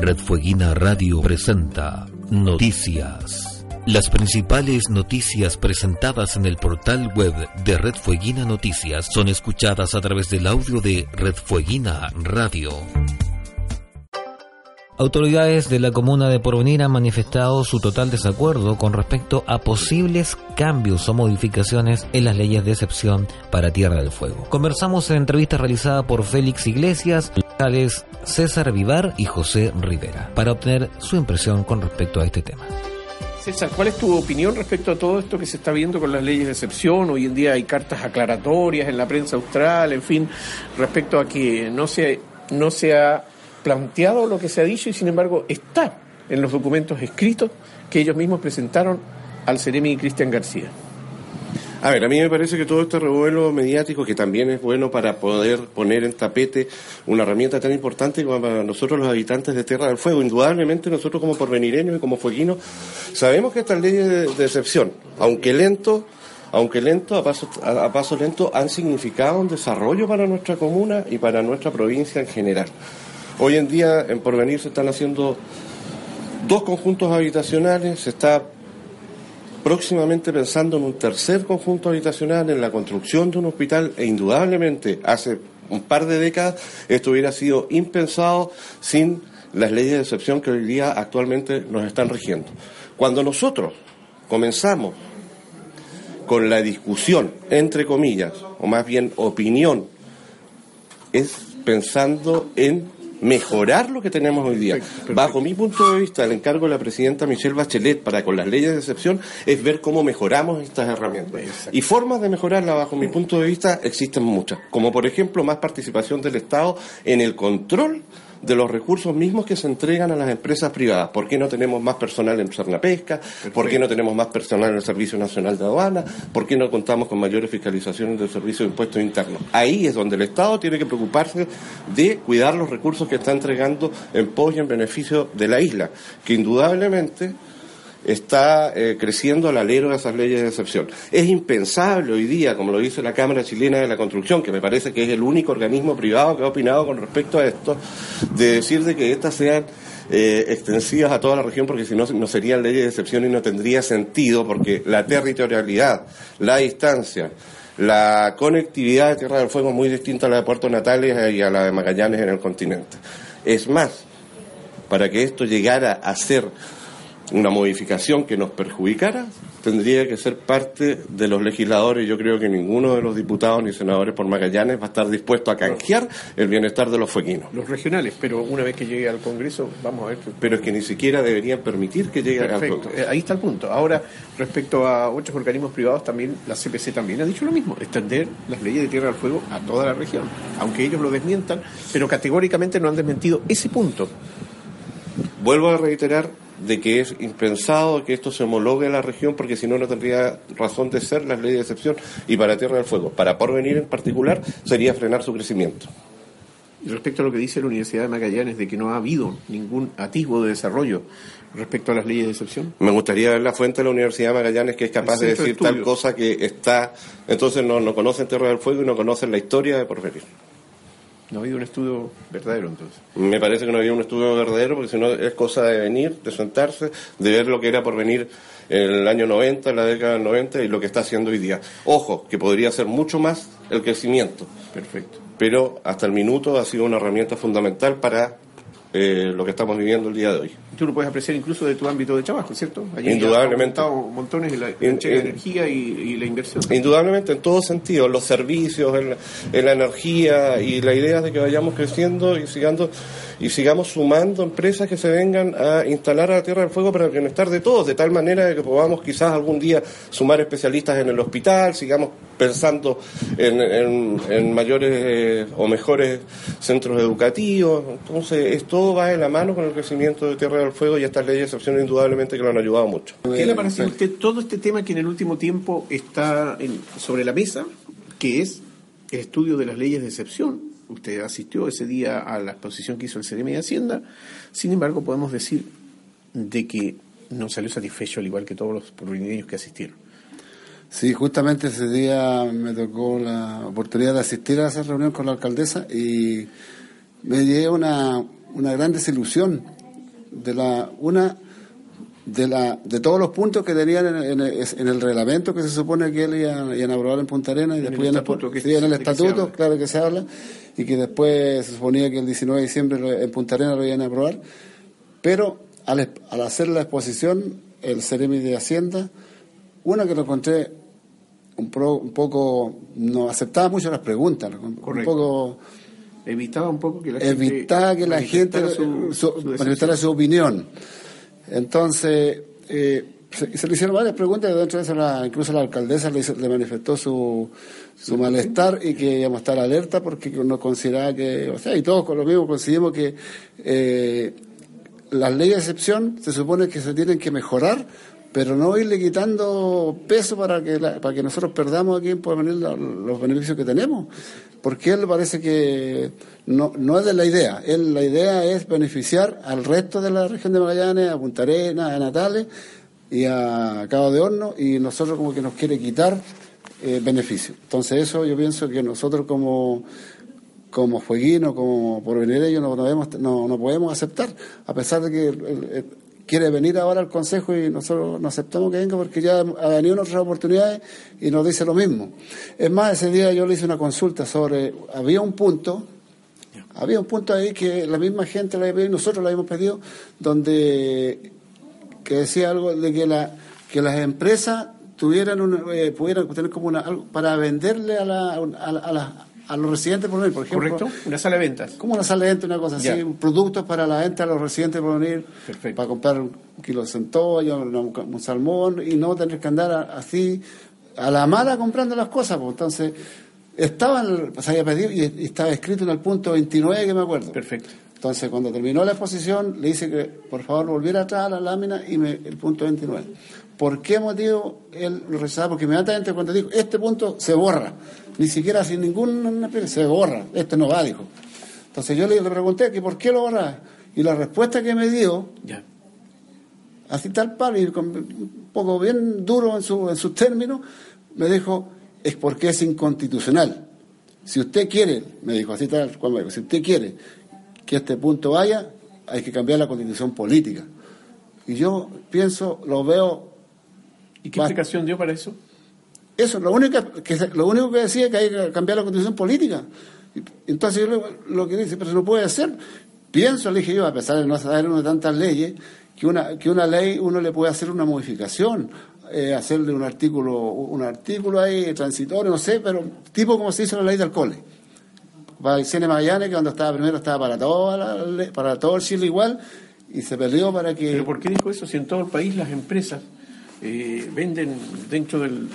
Red Fueguina Radio presenta Noticias. Las principales noticias presentadas en el portal web de Red Fueguina Noticias son escuchadas a través del audio de Red Fueguina Radio. Autoridades de la comuna de Porvenir han manifestado su total desacuerdo con respecto a posibles cambios o modificaciones en las leyes de excepción para Tierra del Fuego. Conversamos en entrevista realizada por Félix Iglesias, César Vivar y José Rivera, para obtener su impresión con respecto a este tema. César, ¿cuál es tu opinión respecto a todo esto que se está viendo con las leyes de excepción? Hoy en día hay cartas aclaratorias en la prensa austral, en fin, respecto a que no se, no se ha planteado lo que se ha dicho y sin embargo está en los documentos escritos que ellos mismos presentaron al Ceremi Cristian García. A ver, a mí me parece que todo este revuelo mediático, que también es bueno para poder poner en tapete una herramienta tan importante como para nosotros los habitantes de Tierra del Fuego, indudablemente nosotros como porvenireños y como fueguinos, sabemos que estas leyes de, excepción, aunque lento, aunque lento, a paso, a, a paso lento, han significado un desarrollo para nuestra comuna y para nuestra provincia en general. Hoy en día en Porvenir se están haciendo dos conjuntos habitacionales, se está próximamente pensando en un tercer conjunto habitacional, en la construcción de un hospital e indudablemente hace un par de décadas esto hubiera sido impensado sin las leyes de excepción que hoy día actualmente nos están rigiendo. Cuando nosotros comenzamos con la discusión, entre comillas, o más bien opinión, es pensando en mejorar lo que tenemos hoy día. Perfecto, perfecto. Bajo mi punto de vista, el encargo de la presidenta Michelle Bachelet para con las leyes de excepción es ver cómo mejoramos estas herramientas. Exacto. Y formas de mejorarla, bajo mi punto de vista, existen muchas. Como por ejemplo, más participación del Estado en el control de los recursos mismos que se entregan a las empresas privadas. ¿Por qué no tenemos más personal en Pesca? ¿Por qué no tenemos más personal en el Servicio Nacional de Aduana? ¿Por qué no contamos con mayores fiscalizaciones del Servicio de Impuestos Internos? Ahí es donde el Estado tiene que preocuparse de cuidar los recursos que está entregando en pos y en beneficio de la isla, que indudablemente está eh, creciendo al alero de esas leyes de excepción. Es impensable hoy día, como lo dice la Cámara Chilena de la Construcción, que me parece que es el único organismo privado que ha opinado con respecto a esto, de decir de que estas sean eh, extensivas a toda la región, porque si no, no serían leyes de excepción y no tendría sentido, porque la territorialidad, la distancia, la conectividad de Tierra del Fuego es muy distinta a la de Puerto Natales y a la de Magallanes en el continente. Es más, para que esto llegara a ser una modificación que nos perjudicara, tendría que ser parte de los legisladores. Yo creo que ninguno de los diputados ni senadores por Magallanes va a estar dispuesto a canjear el bienestar de los fueguinos. Los regionales, pero una vez que llegue al Congreso, vamos a ver. Pero es que ni siquiera deberían permitir que llegue al Congreso. Eh, ahí está el punto. Ahora, respecto a otros organismos privados, también la CPC también ha dicho lo mismo, extender las leyes de Tierra del Fuego a toda la región, aunque ellos lo desmientan, pero categóricamente no han desmentido ese punto. Vuelvo a reiterar de que es impensado que esto se homologue a la región porque si no no tendría razón de ser las leyes de excepción y para Tierra del Fuego, para Porvenir en particular, sería frenar su crecimiento. Y respecto a lo que dice la Universidad de Magallanes de que no ha habido ningún atisbo de desarrollo respecto a las leyes de excepción. Me gustaría ver la fuente de la Universidad de Magallanes que es capaz de decir tal cosa que está... Entonces no, no conocen Tierra del Fuego y no conocen la historia de Porvenir. No ha habido un estudio verdadero entonces. Me parece que no había un estudio verdadero, porque si no es cosa de venir, de sentarse, de ver lo que era por venir en el año 90, en la década del 90 y lo que está haciendo hoy día. Ojo, que podría ser mucho más el crecimiento, Perfecto. pero hasta el minuto ha sido una herramienta fundamental para eh, lo que estamos viviendo el día de hoy. Tú lo puedes apreciar incluso de tu ámbito de trabajo, ¿cierto? Allí Indudablemente. ha montones en la de energía y, y la inversión. Indudablemente, en todos sentidos, los servicios, en la, en la energía y la idea de que vayamos creciendo y sigando. y sigamos sumando empresas que se vengan a instalar a la Tierra del Fuego para el bienestar de todos, de tal manera que podamos quizás algún día sumar especialistas en el hospital, sigamos pensando en, mayores eh, o mejores centros educativos. Entonces, esto va de la mano con el crecimiento de Tierra del Fuego y estas leyes de excepción indudablemente que lo han ayudado mucho. ¿Qué le parece a usted todo este tema que en el último tiempo está sobre la mesa, que es el estudio de las leyes de excepción? Usted asistió ese día a la exposición que hizo el CDM de Hacienda, sin embargo podemos decir de que no salió satisfecho al igual que todos los puertorriqueños que asistieron. Sí, justamente ese día me tocó la oportunidad de asistir a esa reunión con la alcaldesa y me llevé una, una gran desilusión de la una de la de todos los puntos que tenían en, el reglamento que se supone que él iba, a aprobar en Punta Arenas y después en el estatuto, en el estatuto claro que se habla y que después se suponía que el 19 de diciembre en Punta Arenas lo iban a aprobar. Pero al, al hacer la exposición el Ceremi de Hacienda una que lo encontré un, un poco, no aceptaba mucho las preguntas, un poco... Evitaba un poco que la gente... Que la gente manifestara su opinión. Entonces, eh, se, le hicieron varias preguntas, dentro de eso incluso la alcaldesa le, manifestó su, su malestar y que íbamos a estar alerta porque no consideraba que, o sea, y todos con lo mismo coincidimos que eh, las leyes de excepción se supone que se tienen que mejorar pero no irle quitando peso para que, para que nosotros perdamos aquí por venir los beneficios que tenemos. Porque él parece que no, no es de la idea. Él, la idea es beneficiar al resto de la región de Magallanes, a Punta Arenas, a Natales y a Cabo de Horno, y nosotros como que nos quiere quitar eh, beneficios. Entonces eso yo pienso que nosotros como como fueguino, como por venir ellos no, no, no, podemos aceptar, a pesar de que quiere venir ahora al Consejo y nosotros no aceptamos que venga porque ya ha venido en otras oportunidades y nos dice lo mismo. Es más, ese día yo le hice una consulta sobre, había un punto, había un punto ahí que la misma gente la había pedido, nosotros la habíamos pedido, donde que decía algo de que la que las empresas tuvieran eh, pudieran tener como una algo para venderle a la, a, la, a los residentes por venir, por ejemplo. Correcto, una sala de ventas. Como una sala de ventas, una cosa así, productos para la venta a los residentes por venir, para comprar un kilo de centolla, un, salmón y no tener que andar así a la mala comprando las cosas. Pues. Entonces, estaba, se había pedido y, estaba escrito en el punto 29 que me acuerdo. Perfecto. Entonces, cuando terminó la exposición, le hice que por favor volviera atrás a la lámina y me, el punto 29. ¿Por qué motivo él lo rechazaba? Porque inmediatamente cuando dijo, este punto se borra, ni siquiera sin ninguna se borra, este no va, dijo. Entonces yo le, pregunté que por qué lo borra, y la respuesta que me dio, así tal palo, y un poco bien duro en, su, en sus términos, me dijo, es porque es inconstitucional. Si usted quiere, me dijo así tal cual, si usted quiere que este punto vaya, hay que cambiar la constitución política. Y yo pienso, lo veo ¿Y qué explicación dio para eso? Eso, lo único que, lo único que decía es que hay que cambiar la constitución política. Entonces yo lo, que dice, pero se no puede hacer. Pienso, le dije yo, a pesar de no saber uno de tantas leyes, que una, que una ley uno le puede hacer una modificación, eh, hacerle un artículo, un artículo ahí transitorio, no sé, pero tipo como se hizo la ley del cole. Para el Cine Magallanes, que cuando estaba primero estaba para toda para todo el Chile igual, y se perdió para que... ¿Pero por qué dijo eso si en todo el país las empresas eh, venden dentro del,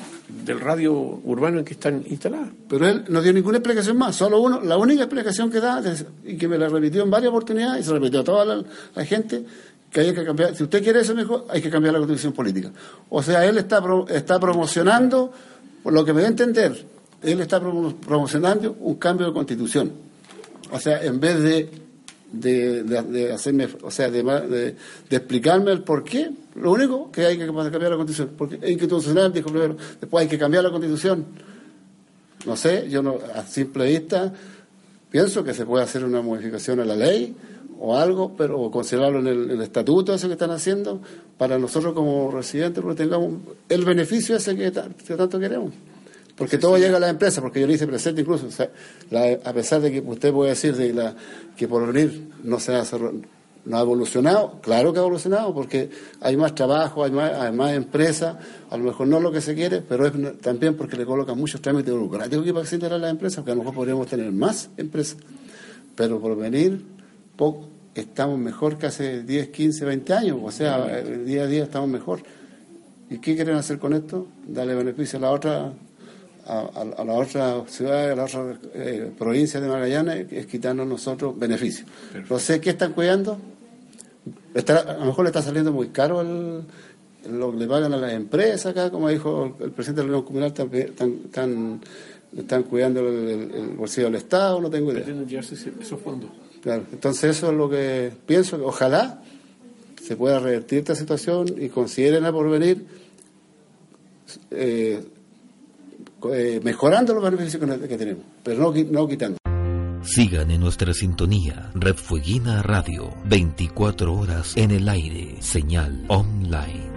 radio urbano en que están instaladas. Pero él no dio ninguna explicación más, solo uno, la única explicación que da, y que me la repitió en varias oportunidades, y se repitió a toda la, gente, que hay que cambiar, si usted quiere eso mejor, hay que cambiar la constitución política. O sea, él está, está promocionando, por lo que me da a entender, él está promocionando un cambio de constitución. O sea, en vez de de, de, hacerme, o sea, de, de, explicarme el por qué. Lo único que hay que cambiar la constitución, porque es inconstitucional, dijo primero, después hay que cambiar la constitución. No sé, yo no, a simple vista pienso que se puede hacer una modificación a la ley o algo, pero considerarlo en el, estatuto, eso que están haciendo, para nosotros como residentes, porque tengamos el beneficio ese que tanto queremos. Porque todo llega a la empresa, porque yo le hice presente incluso, a pesar de que usted puede decir de la, que por venir no se ha, no ha evolucionado, claro que ha evolucionado, porque hay más trabajo, hay más, hay más empresas, a lo mejor no es lo que se quiere, pero es también porque le colocan muchos trámites burocráticos que para se a las empresas, porque a lo mejor podríamos tener más empresas. Pero por venir, estamos mejor que hace 10, 15, 20 años, o sea, día a día estamos mejor. ¿Y qué quieren hacer con esto? Darle beneficio a la otra a, la otra ciudad, a la otra eh, provincia de Magallanes, es quitarnos nosotros beneficios. No sé qué están cuidando. a lo mejor le está saliendo muy caro el, lo que le pagan a las empresas acá, como dijo el presidente de la Unión Comunal, están, están, cuidando el, bolsillo del Estado, no tengo idea. esos fondos. Claro, entonces eso es lo que pienso, que ojalá se pueda revertir esta situación y consideren a porvenir eh, eh, mejorando los beneficios que, tenemos, pero no, no quitando. Sigan en nuestra sintonía, Red Fueguina Radio, 24 horas en el aire, señal online.